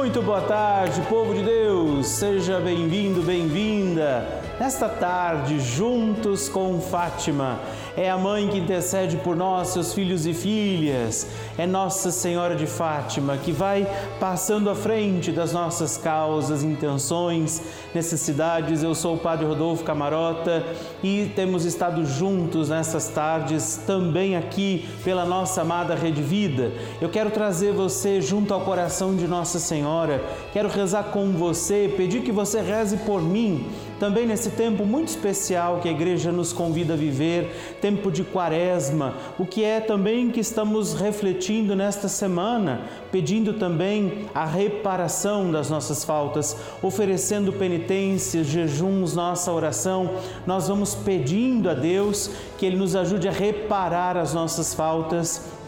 Muito boa tarde, povo de Deus. Seja bem-vindo, bem-vinda. Nesta tarde, juntos com Fátima é a mãe que intercede por nós, seus filhos e filhas. É Nossa Senhora de Fátima que vai passando à frente das nossas causas, intenções, necessidades. Eu sou o Padre Rodolfo Camarota e temos estado juntos nessas tardes, também aqui pela nossa amada Rede Vida. Eu quero trazer você junto ao coração de Nossa Senhora. Quero rezar com você, pedir que você reze por mim também nesse tempo muito especial que a igreja nos convida a viver, tempo de quaresma, o que é também que estamos refletindo nesta semana, pedindo também a reparação das nossas faltas, oferecendo penitências, jejuns, nossa oração, nós vamos pedindo a Deus que Ele nos ajude a reparar as nossas faltas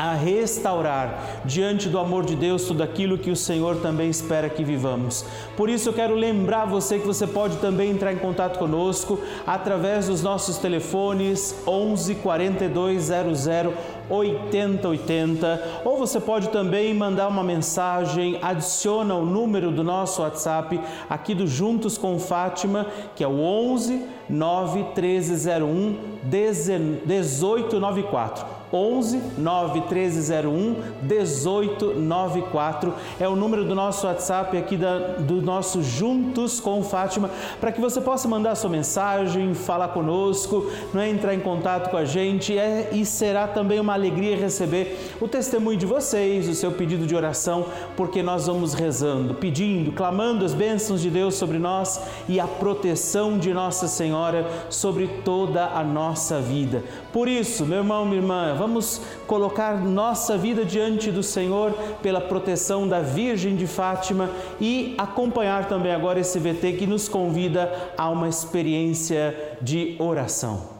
a restaurar diante do amor de Deus tudo aquilo que o Senhor também espera que vivamos. Por isso eu quero lembrar você que você pode também entrar em contato conosco através dos nossos telefones 11 42 00 8080 ou você pode também mandar uma mensagem, adiciona o número do nosso WhatsApp aqui do Juntos com Fátima, que é o 11 91301 1894. 11 9 1301 1894 é o número do nosso WhatsApp aqui da, do nosso Juntos com Fátima para que você possa mandar sua mensagem, falar conosco, não é entrar em contato com a gente é, e será também uma alegria receber o testemunho de vocês, o seu pedido de oração, porque nós vamos rezando, pedindo, clamando as bênçãos de Deus sobre nós e a proteção de Nossa Senhora sobre toda a nossa vida. Por isso, meu irmão, minha irmã, vamos colocar nossa vida diante do Senhor pela proteção da Virgem de Fátima e acompanhar também agora esse VT que nos convida a uma experiência de oração.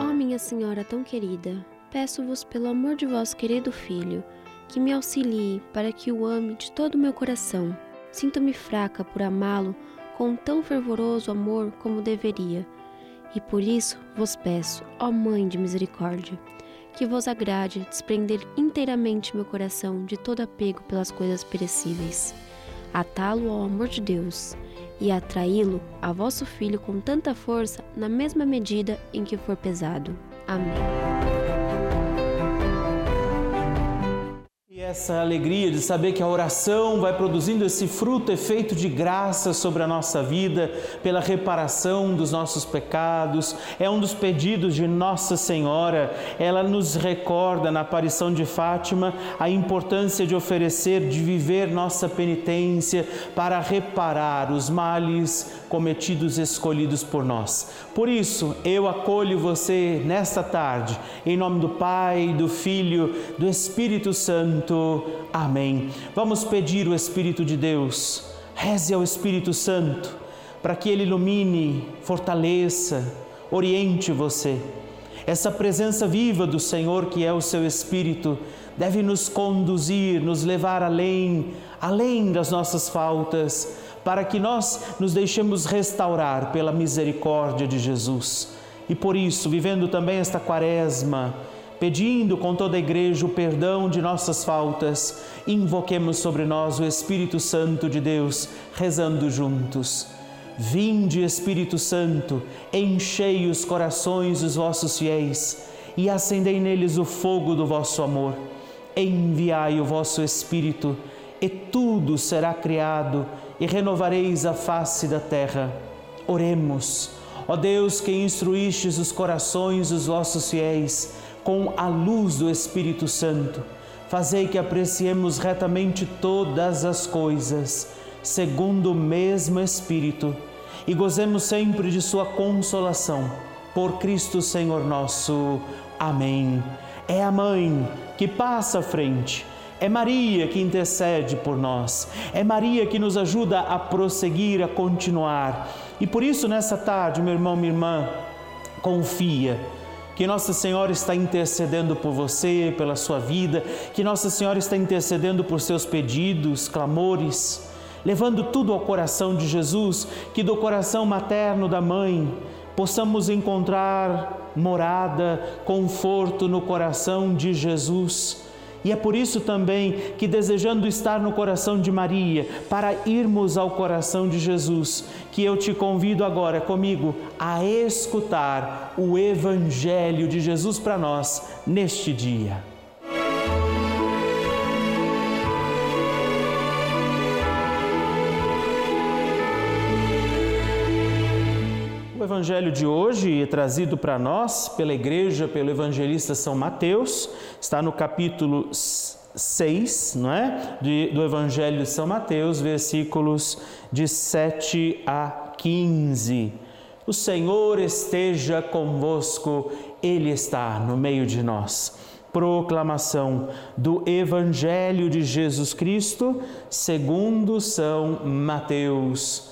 Oh, minha Senhora tão querida, peço-vos pelo amor de vosso querido Filho, que me auxilie para que o ame de todo o meu coração. Sinto-me fraca por amá-lo com tão fervoroso amor como deveria e por isso vos peço, ó Mãe de Misericórdia, que vos agrade desprender inteiramente meu coração de todo apego pelas coisas perecíveis, atá-lo ao amor de Deus e atraí-lo a vosso Filho com tanta força na mesma medida em que for pesado. Amém. Essa alegria de saber que a oração vai produzindo esse fruto, efeito de graça sobre a nossa vida, pela reparação dos nossos pecados. É um dos pedidos de Nossa Senhora. Ela nos recorda na aparição de Fátima a importância de oferecer, de viver nossa penitência para reparar os males cometidos escolhidos por nós. Por isso, eu acolho você nesta tarde, em nome do Pai, do Filho, do Espírito Santo. Amém. Vamos pedir o Espírito de Deus. Reze ao Espírito Santo para que ele ilumine, fortaleça, oriente você. Essa presença viva do Senhor, que é o seu Espírito, deve nos conduzir, nos levar além, além das nossas faltas, para que nós nos deixemos restaurar pela misericórdia de Jesus. E por isso, vivendo também esta quaresma, pedindo com toda a igreja o perdão de nossas faltas, invoquemos sobre nós o Espírito Santo de Deus, rezando juntos. Vinde, Espírito Santo, enchei os corações dos vossos fiéis e acendei neles o fogo do vosso amor. Enviai o vosso Espírito, e tudo será criado, e renovareis a face da terra. Oremos. Ó Deus, que instruístes os corações dos vossos fiéis, com a luz do Espírito Santo, fazei que apreciemos retamente todas as coisas, segundo o mesmo Espírito, e gozemos sempre de Sua consolação. Por Cristo Senhor nosso. Amém. É a mãe que passa à frente. É Maria que intercede por nós. É Maria que nos ajuda a prosseguir, a continuar. E por isso, nessa tarde, meu irmão, minha irmã, confia que Nossa Senhora está intercedendo por você, pela sua vida, que Nossa Senhora está intercedendo por seus pedidos, clamores, levando tudo ao coração de Jesus, que do coração materno da mãe possamos encontrar morada, conforto no coração de Jesus E é por isso também que, desejando estar no coração de Maria, para irmos ao coração de Jesus, que eu te convido agora comigo a escutar o Evangelho de Jesus para nós neste dia. O Evangelho de hoje, trazido para nós pela Igreja, pelo evangelista São Mateus, está no capítulo 6, não é? Do Evangelho de São Mateus, versículos de 7 a 15. O Senhor esteja convosco, Ele está no meio de nós. Proclamação do Evangelho de Jesus Cristo, segundo São Mateus.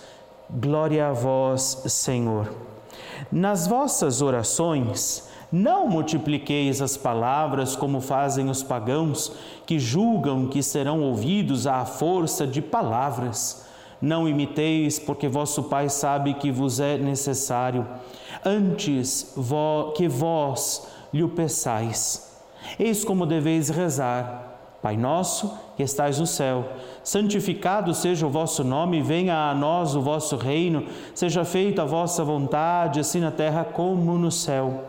Glória a vós, Senhor. Nas vossas orações, não multipliqueis as palavras como fazem os pagãos, que julgam que serão ouvidos à força de palavras. Não imiteis, porque vosso Pai sabe que vos é necessário, antes que vós lhe peçais. Eis como deveis rezar. Pai nosso, que estais no céu, santificado seja o vosso nome, venha a nós o vosso reino, seja feita a vossa vontade, assim na terra como no céu.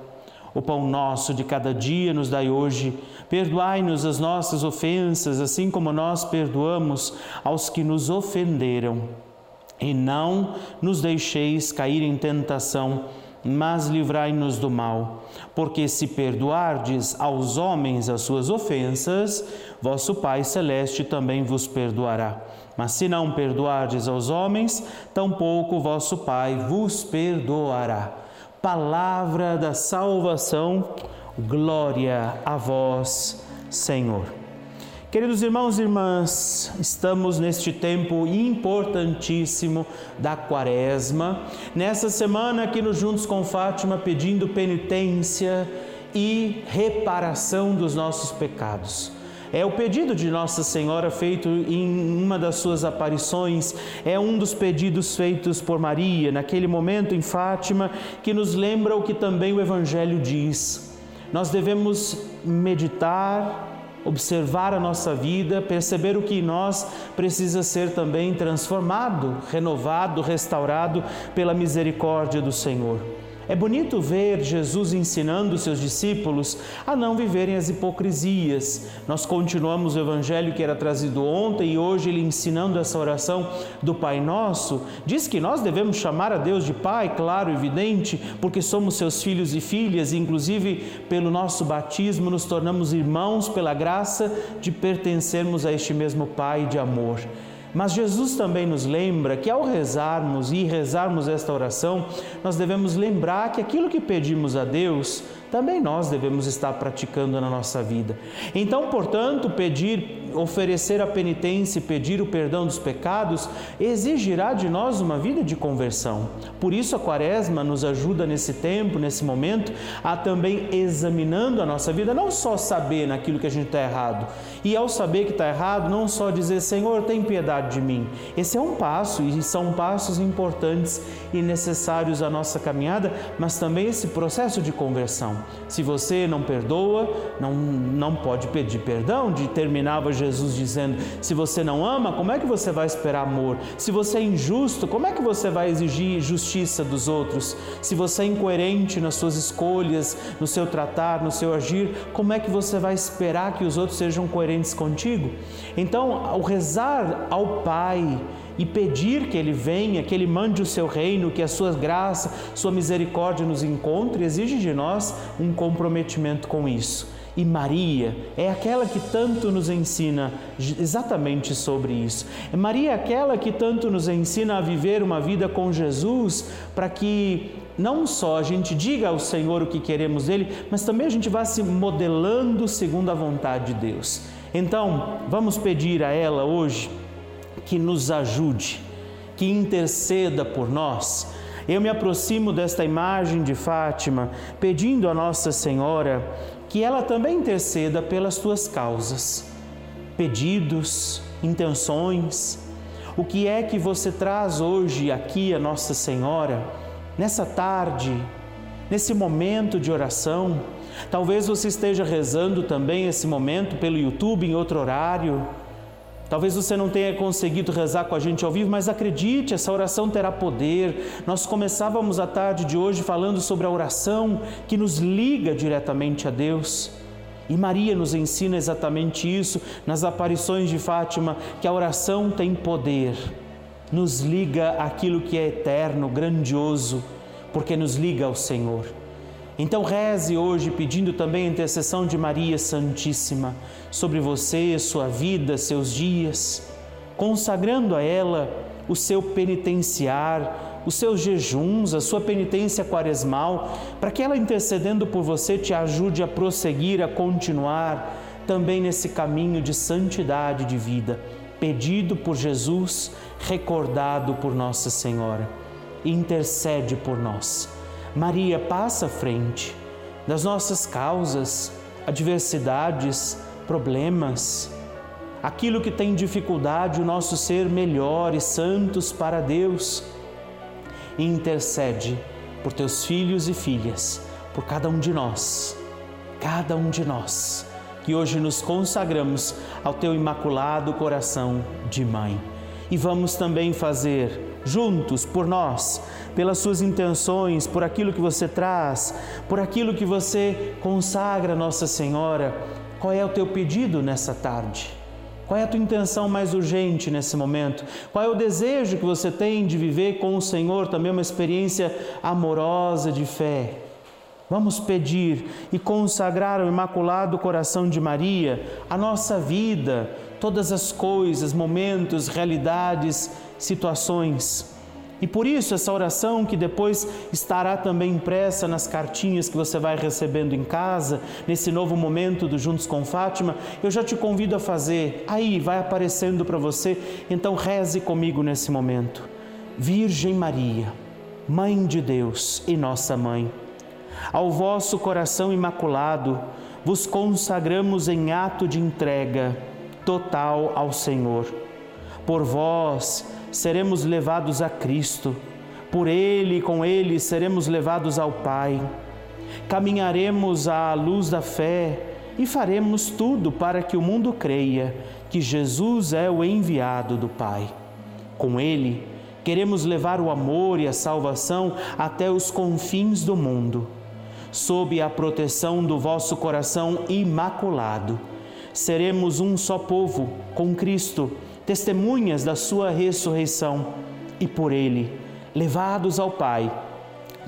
O pão nosso de cada dia nos dai hoje. Perdoai-nos as nossas ofensas, assim como nós perdoamos aos que nos ofenderam. E não nos deixeis cair em tentação mas livrai-nos do mal. Porque se perdoardes aos homens as suas ofensas, vosso Pai Celeste também vos perdoará. Mas se não perdoardes aos homens, tampouco vosso Pai vos perdoará. Palavra da salvação, glória a vós, Senhor. Queridos irmãos e irmãs, estamos neste tempo importantíssimo da Quaresma, nessa semana aqui no Juntos com Fátima, pedindo penitência e reparação dos nossos pecados. É o pedido de Nossa Senhora feito em uma das suas aparições, é um dos pedidos feitos por Maria naquele momento em Fátima, que nos lembra o que também o Evangelho diz. Nós devemos meditar, observar a nossa vida, perceber o que em nós precisa ser também transformado, renovado, restaurado pela misericórdia do Senhor. É bonito ver Jesus ensinando seus discípulos a não viverem as hipocrisias. Nós continuamos o evangelho que era trazido ontem e hoje ele ensinando essa oração do Pai Nosso, diz que nós devemos chamar a Deus de Pai, claro, evidente, porque somos seus filhos e filhas, e inclusive pelo nosso batismo nos tornamos irmãos pela graça de pertencermos a este mesmo Pai de amor. Mas Jesus também nos lembra que ao rezarmos e rezarmos esta oração, nós devemos lembrar que aquilo que pedimos a Deus, também nós devemos estar praticando na nossa vida. Então, portanto, pedir, oferecer a penitência e pedir o perdão dos pecados exigirá de nós uma vida de conversão. Por isso, a Quaresma nos ajuda nesse tempo, nesse momento, a também examinando a nossa vida, não só saber naquilo que a gente está errado, e ao saber que está errado, não só dizer, Senhor, tem piedade de mim. Esse é um passo e são passos importantes e necessários à nossa caminhada, mas também esse processo de conversão. Se você não perdoa, não, não pode pedir perdão. De, terminava Jesus dizendo: se você não ama, como é que você vai esperar amor? Se você é injusto, como é que você vai exigir justiça dos outros? Se você é incoerente nas suas escolhas, no seu tratar, no seu agir, como é que você vai esperar que os outros sejam coerentes contigo? Então, ao rezar ao Pai, e pedir que Ele venha, que Ele mande o seu reino, que a sua graça, sua misericórdia nos encontre, exige de nós um comprometimento com isso. E Maria é aquela que tanto nos ensina exatamente sobre isso. Maria é aquela que tanto nos ensina a viver uma vida com Jesus para que não só a gente diga ao Senhor o que queremos dele, mas também a gente vá se modelando segundo a vontade de Deus. Então, vamos pedir a ela hoje que nos ajude, que interceda por nós. Eu me aproximo desta imagem de Fátima, pedindo a Nossa Senhora que ela também interceda pelas tuas causas, pedidos, intenções. O que é que você traz hoje aqui a Nossa Senhora, nessa tarde, nesse momento de oração. Talvez você esteja rezando também esse momento pelo YouTube em outro horário. Talvez você não tenha conseguido rezar com a gente ao vivo, mas acredite, essa oração terá poder. Nós começávamos a tarde de hoje falando sobre a oração que nos liga diretamente a Deus. E Maria nos ensina exatamente isso nas aparições de Fátima, que a oração tem poder, nos liga àquilo que é eterno, grandioso, porque nos liga ao Senhor. Então reze hoje pedindo também a intercessão de Maria Santíssima sobre você, sua vida, seus dias, consagrando a ela o seu penitenciar, os seus jejuns, a sua penitência quaresmal, para que ela intercedendo por você te ajude a prosseguir, a continuar também nesse caminho de santidade de vida, pedido por Jesus, recordado por Nossa Senhora. Intercede por nós Maria passa à frente das nossas causas, adversidades, problemas, aquilo que tem dificuldade o nosso ser melhor e santos para Deus. E intercede por teus filhos e filhas, por cada um de nós, cada um de nós, que hoje nos consagramos ao teu imaculado coração de mãe. E vamos também fazer juntos por nós, pelas suas intenções, por aquilo que você traz, por aquilo que você consagra a Nossa Senhora. Qual é o teu pedido nessa tarde? Qual é a tua intenção mais urgente nesse momento? Qual é o desejo que você tem de viver com o Senhor também uma experiência amorosa de fé? Vamos pedir e consagrar ao Imaculado Coração de Maria a nossa vida, todas as coisas, momentos, realidades situações. E por isso, essa oração que depois estará também impressa nas cartinhas que você vai recebendo em casa, nesse novo momento do Juntos com Fátima, eu já te convido a fazer. Aí vai aparecendo para você, então reze comigo nesse momento. Virgem Maria, Mãe de Deus e nossa mãe, ao vosso coração imaculado vos consagramos em ato de entrega total ao Senhor. Por vós, seremos levados a Cristo, por Ele e com Ele seremos levados ao Pai. Caminharemos à luz da fé e faremos tudo para que o mundo creia que Jesus é o enviado do Pai. Com Ele, queremos levar o amor e a salvação até os confins do mundo. Sob a proteção do vosso coração imaculado, seremos um só povo com Cristo testemunhas da Sua ressurreição e por Ele, levados ao Pai,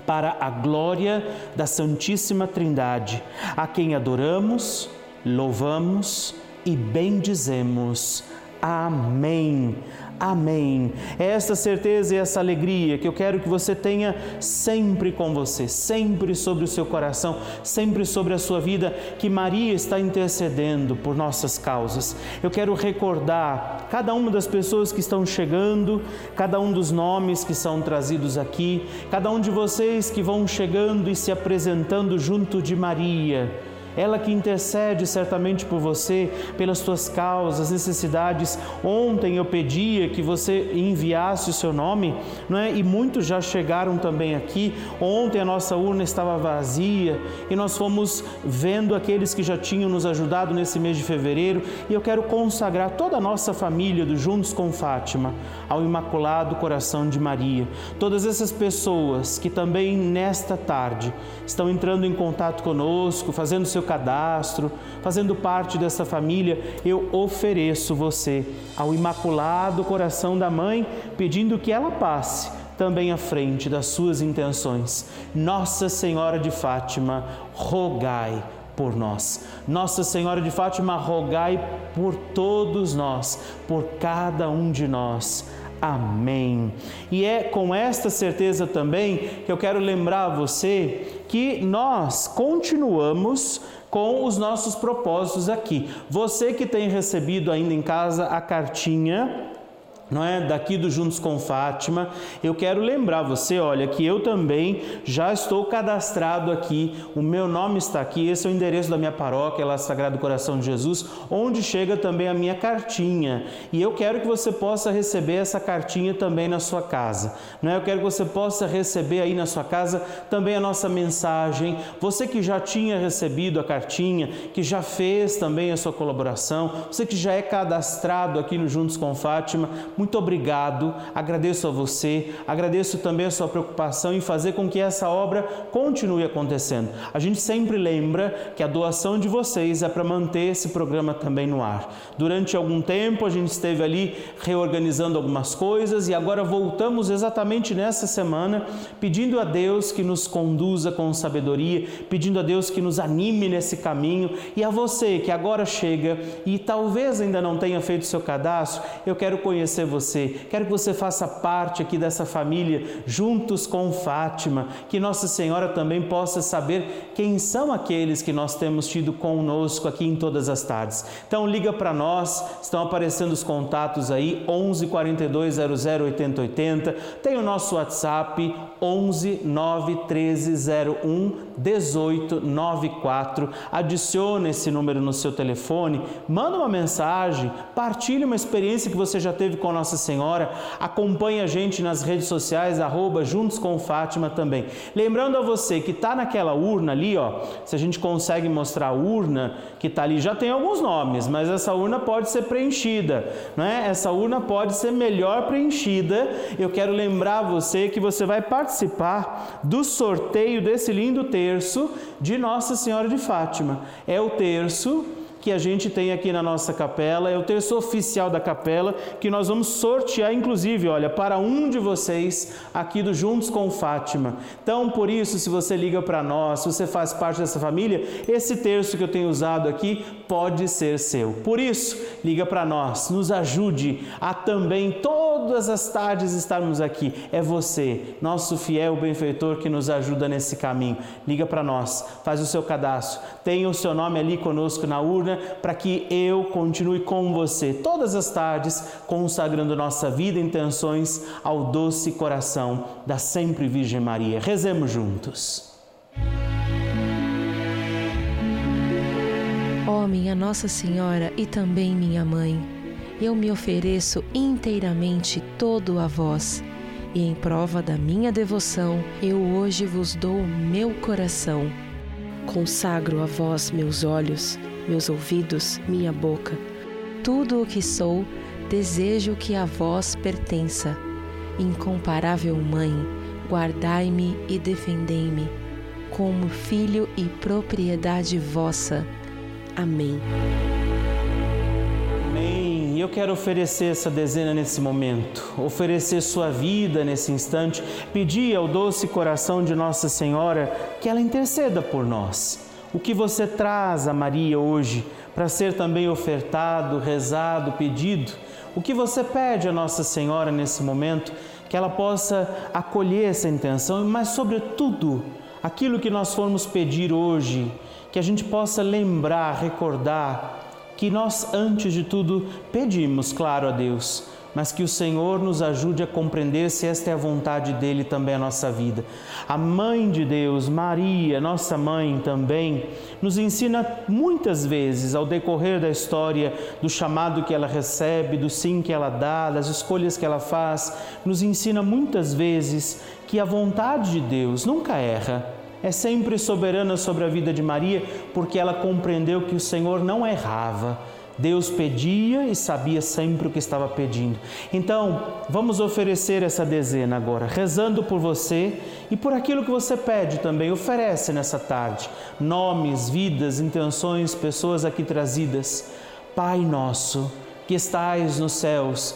para a glória da Santíssima Trindade, a quem adoramos, louvamos e bendizemos. Amém. Amém. É essa certeza e essa alegria que eu quero que você tenha sempre com você, sempre sobre o seu coração, sempre sobre a sua vida, que Maria está intercedendo por nossas causas. Eu quero recordar cada uma das pessoas que estão chegando, cada um dos nomes que são trazidos aqui, cada um de vocês que vão chegando e se apresentando junto de Maria ela que intercede certamente por você, pelas tuas causas, necessidades. Ontem eu pedia que você enviasse o seu nome, não é? E muitos já chegaram também aqui. Ontem a nossa urna estava vazia e nós fomos vendo aqueles que já tinham nos ajudado nesse mês de fevereiro. E eu quero consagrar toda a nossa família do Juntos com Fátima ao Imaculado Coração de Maria. Todas essas pessoas que também nesta tarde estão entrando em contato conosco, fazendo seu cadastro, fazendo parte dessa família, eu ofereço você ao Imaculado Coração da Mãe, pedindo que ela passe também à frente das suas intenções. Nossa Senhora de Fátima, rogai por nós. Nossa Senhora de Fátima, rogai por todos nós, por cada um de nós. Amém. E é com esta certeza também que eu quero lembrar você que nós continuamos com os nossos propósitos aqui. Você que tem recebido ainda em casa a cartinha não é? Daqui do Juntos com Fátima, eu quero lembrar você, olha, que eu também já estou cadastrado aqui, o meu nome está aqui, esse é o endereço da minha paróquia, lá Sagrado Coração de Jesus, onde chega também a minha cartinha. E eu quero que você possa receber essa cartinha também na sua casa, não é? Eu quero que você possa receber aí na sua casa também a nossa mensagem. Você que já tinha recebido a cartinha, que já fez também a sua colaboração, você que já é cadastrado aqui no Juntos com Fátima, muito obrigado, agradeço a você, agradeço também a sua preocupação em fazer com que essa obra continue acontecendo. A gente sempre lembra que a doação de vocês é para manter esse programa também no ar. Durante algum tempo a gente esteve ali reorganizando algumas coisas e agora voltamos exatamente nessa semana pedindo a Deus que nos conduza com sabedoria, pedindo a Deus que nos anime nesse caminho e a você que agora chega e talvez ainda não tenha feito seu cadastro, eu quero conhecer você. Quero que você faça parte aqui dessa família, juntos com Fátima, que Nossa Senhora também possa saber quem são aqueles que nós temos tido conosco aqui em todas as tardes. Então liga para nós, estão aparecendo os contatos aí 11 42 00 80 80. Tem o nosso WhatsApp 11 9 13 01 18 94. Adicione esse número no seu telefone, manda uma mensagem, partilhe uma experiência que você já teve com Nossa Senhora, acompanhe a gente nas redes sociais, arroba Juntos com Fátima também. Lembrando a você que está naquela urna ali, ó, se a gente consegue mostrar a urna que está ali, já tem alguns nomes, mas essa urna pode ser preenchida, não é? Essa urna pode ser melhor preenchida. Eu quero lembrar você que você vai participar do sorteio desse lindo terço de Nossa Senhora de Fátima. É o terço que a gente tem aqui na nossa capela, é o terço oficial da capela, que nós vamos sortear, inclusive, olha, para um de vocês aqui do Juntos com Fátima. Então, por isso, se você liga para nós, se você faz parte dessa família, esse terço que eu tenho usado aqui pode ser seu. Por isso, liga para nós, nos ajude a também todas as tardes estarmos aqui. É você, nosso fiel benfeitor, que nos ajuda nesse caminho. Liga para nós, faz o seu cadastro, tenha o seu nome ali conosco na urna para que eu continue com você todas as tardes, consagrando nossa vida e intenções ao doce coração da sempre Virgem Maria. Rezemos juntos. Oh, minha Nossa Senhora e também minha mãe, eu me ofereço inteiramente todo a vós, e em prova da minha devoção, eu hoje vos dou meu coração. Consagro a vós meus olhos, meus ouvidos, minha boca. Tudo o que sou, desejo que a vós pertença. Incomparável Mãe, guardai-me e defendei-me, como filho e propriedade vossa. Amém. Amém. Eu quero oferecer essa dezena nesse momento, oferecer sua vida nesse instante, pedir ao doce coração de Nossa Senhora que ela interceda por nós o que você traz a Maria hoje para ser também ofertado, rezado, pedido? O que você pede a Nossa Senhora nesse momento? Que ela possa acolher essa intenção, mas, sobretudo, aquilo que nós formos pedir hoje, que a gente possa lembrar, recordar que nós, antes de tudo, pedimos, claro, a Deus mas que o Senhor nos ajude a compreender se esta é a vontade dele também a nossa vida. A mãe de Deus, Maria, nossa mãe também, nos ensina muitas vezes ao decorrer da história do chamado que ela recebe, do sim que ela dá, das escolhas que ela faz, nos ensina muitas vezes que a vontade de Deus nunca erra. É sempre soberana sobre a vida de Maria, porque ela compreendeu que o Senhor não errava Deus pedia e sabia sempre o que estava pedindo. Então, vamos oferecer essa dezena agora, rezando por você e por aquilo que você pede também. Oferece nessa tarde nomes, vidas, intenções, pessoas aqui trazidas. Pai nosso, que estais nos céus,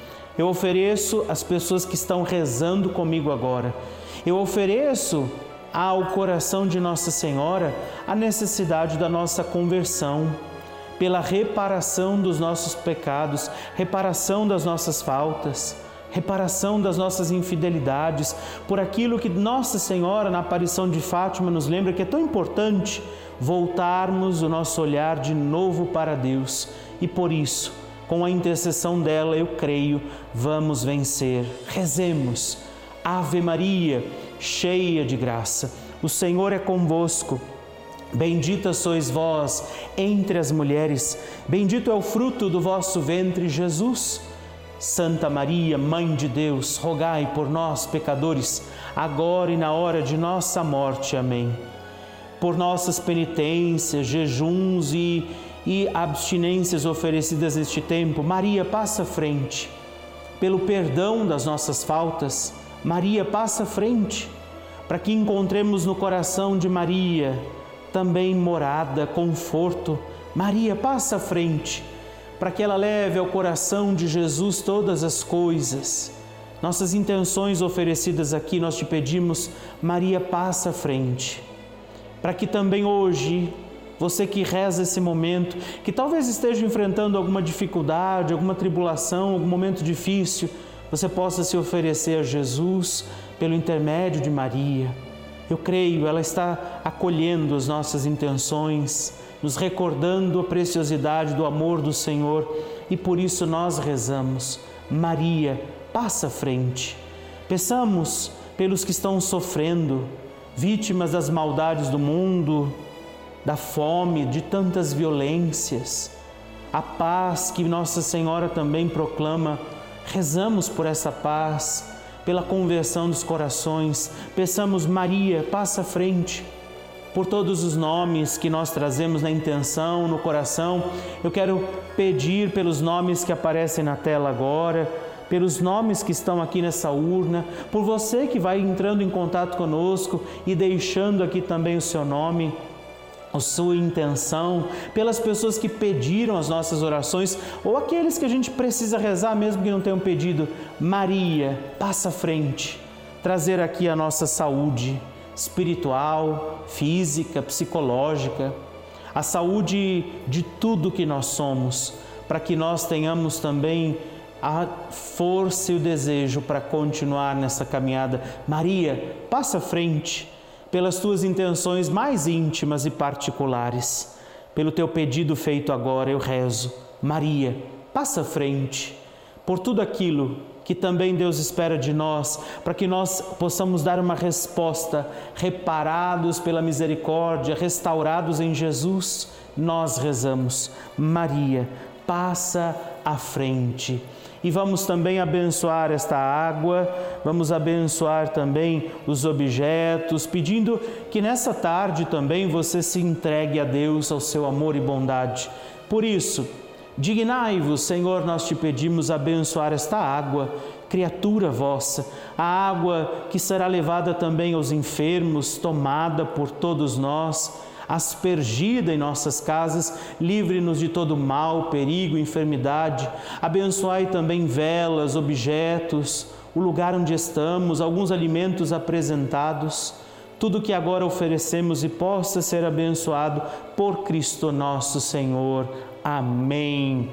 Eu ofereço às pessoas que estão rezando comigo agora. Eu ofereço ao coração de Nossa Senhora a necessidade da nossa conversão, pela reparação dos nossos pecados, reparação das nossas faltas, reparação das nossas infidelidades, por aquilo que Nossa Senhora, na aparição de Fátima, nos lembra que é tão importante voltarmos o nosso olhar de novo para Deus e por isso, com a intercessão dela, eu creio, vamos vencer. Rezemos. Ave Maria, cheia de graça, o Senhor é convosco. Bendita sois vós entre as mulheres, bendito é o fruto do vosso ventre, Jesus. Santa Maria, Mãe de Deus, rogai por nós, pecadores, agora e na hora de nossa morte. Amém. Por nossas penitências, jejuns e, e abstinências oferecidas neste tempo, Maria passa frente. Pelo perdão das nossas faltas, Maria passa frente, para que encontremos no coração de Maria também morada, conforto. Maria passa frente, para que ela leve ao coração de Jesus todas as coisas. Nossas intenções oferecidas aqui, nós te pedimos, Maria passa frente, para que também hoje você que reza esse momento, que talvez esteja enfrentando alguma dificuldade, alguma tribulação, algum momento difícil, você possa se oferecer a Jesus pelo intermédio de Maria. Eu creio, ela está acolhendo as nossas intenções, nos recordando a preciosidade do amor do Senhor e por isso nós rezamos. Maria, passa à frente. Peçamos pelos que estão sofrendo, vítimas das maldades do mundo, da fome, de tantas violências. A paz que Nossa Senhora também proclama Rezamos por essa paz, pela conversão dos corações. Peçamos, Maria, passa à frente. Por todos os nomes que nós trazemos na intenção, no coração, eu quero pedir pelos nomes que aparecem na tela agora, pelos nomes que estão aqui nessa urna, por você que vai entrando em contato conosco e deixando aqui também o seu nome a sua intenção, pelas pessoas que pediram as nossas orações ou aqueles que a gente precisa rezar mesmo que não tenham pedido. Maria, passa à frente, trazer aqui a nossa saúde espiritual, física, psicológica, a saúde de tudo que nós somos, para que nós tenhamos também a força e o desejo para continuar nessa caminhada. Maria, passa à frente pelas tuas intenções mais íntimas e particulares. Pelo teu pedido feito agora, eu rezo. Maria, passa à frente por tudo aquilo que também Deus espera de nós, para que nós possamos dar uma resposta, reparados pela misericórdia, restaurados em Jesus, nós rezamos. Maria, passa à frente e vamos também abençoar esta água, vamos abençoar também os objetos, pedindo que nessa tarde também você se entregue a Deus, ao seu amor e bondade. Por isso, dignai-vos, Senhor, nós te pedimos abençoar esta água, criatura vossa, a água que será levada também aos enfermos, tomada por todos nós aspergida em nossas casas, livre-nos de todo mal, perigo, enfermidade. Abençoai também velas, objetos, o lugar onde estamos, alguns alimentos apresentados. Tudo que agora oferecemos e possa ser abençoado por Cristo nosso Senhor. Amém.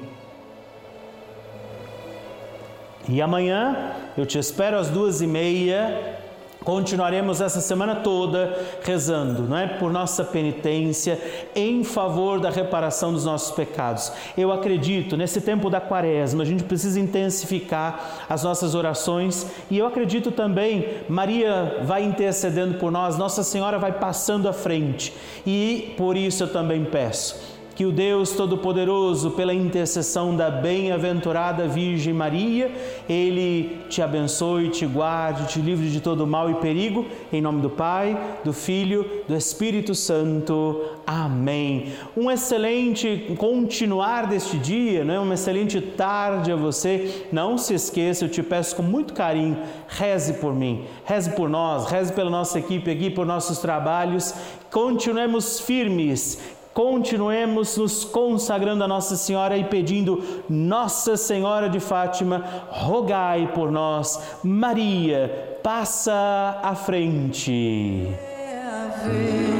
E amanhã eu te espero às duas e meia Continuaremos essa semana toda rezando, não é, por nossa penitência em favor da reparação dos nossos pecados. Eu acredito nesse tempo da Quaresma, a gente precisa intensificar as nossas orações e eu acredito também Maria vai intercedendo por nós, Nossa Senhora vai passando à frente. E por isso eu também peço que o Deus Todo-Poderoso, pela intercessão da bem-aventurada Virgem Maria, Ele te abençoe, te guarde, te livre de todo mal e perigo, em nome do Pai, do Filho, do Espírito Santo. Amém. Um excelente continuar deste dia, né? uma excelente tarde a você. Não se esqueça, eu te peço com muito carinho, reze por mim, reze por nós, reze pela nossa equipe aqui, por nossos trabalhos. Continuemos firmes Continuemos nos consagrando a Nossa Senhora e pedindo: Nossa Senhora de Fátima, rogai por nós. Maria, passa à frente. Ave.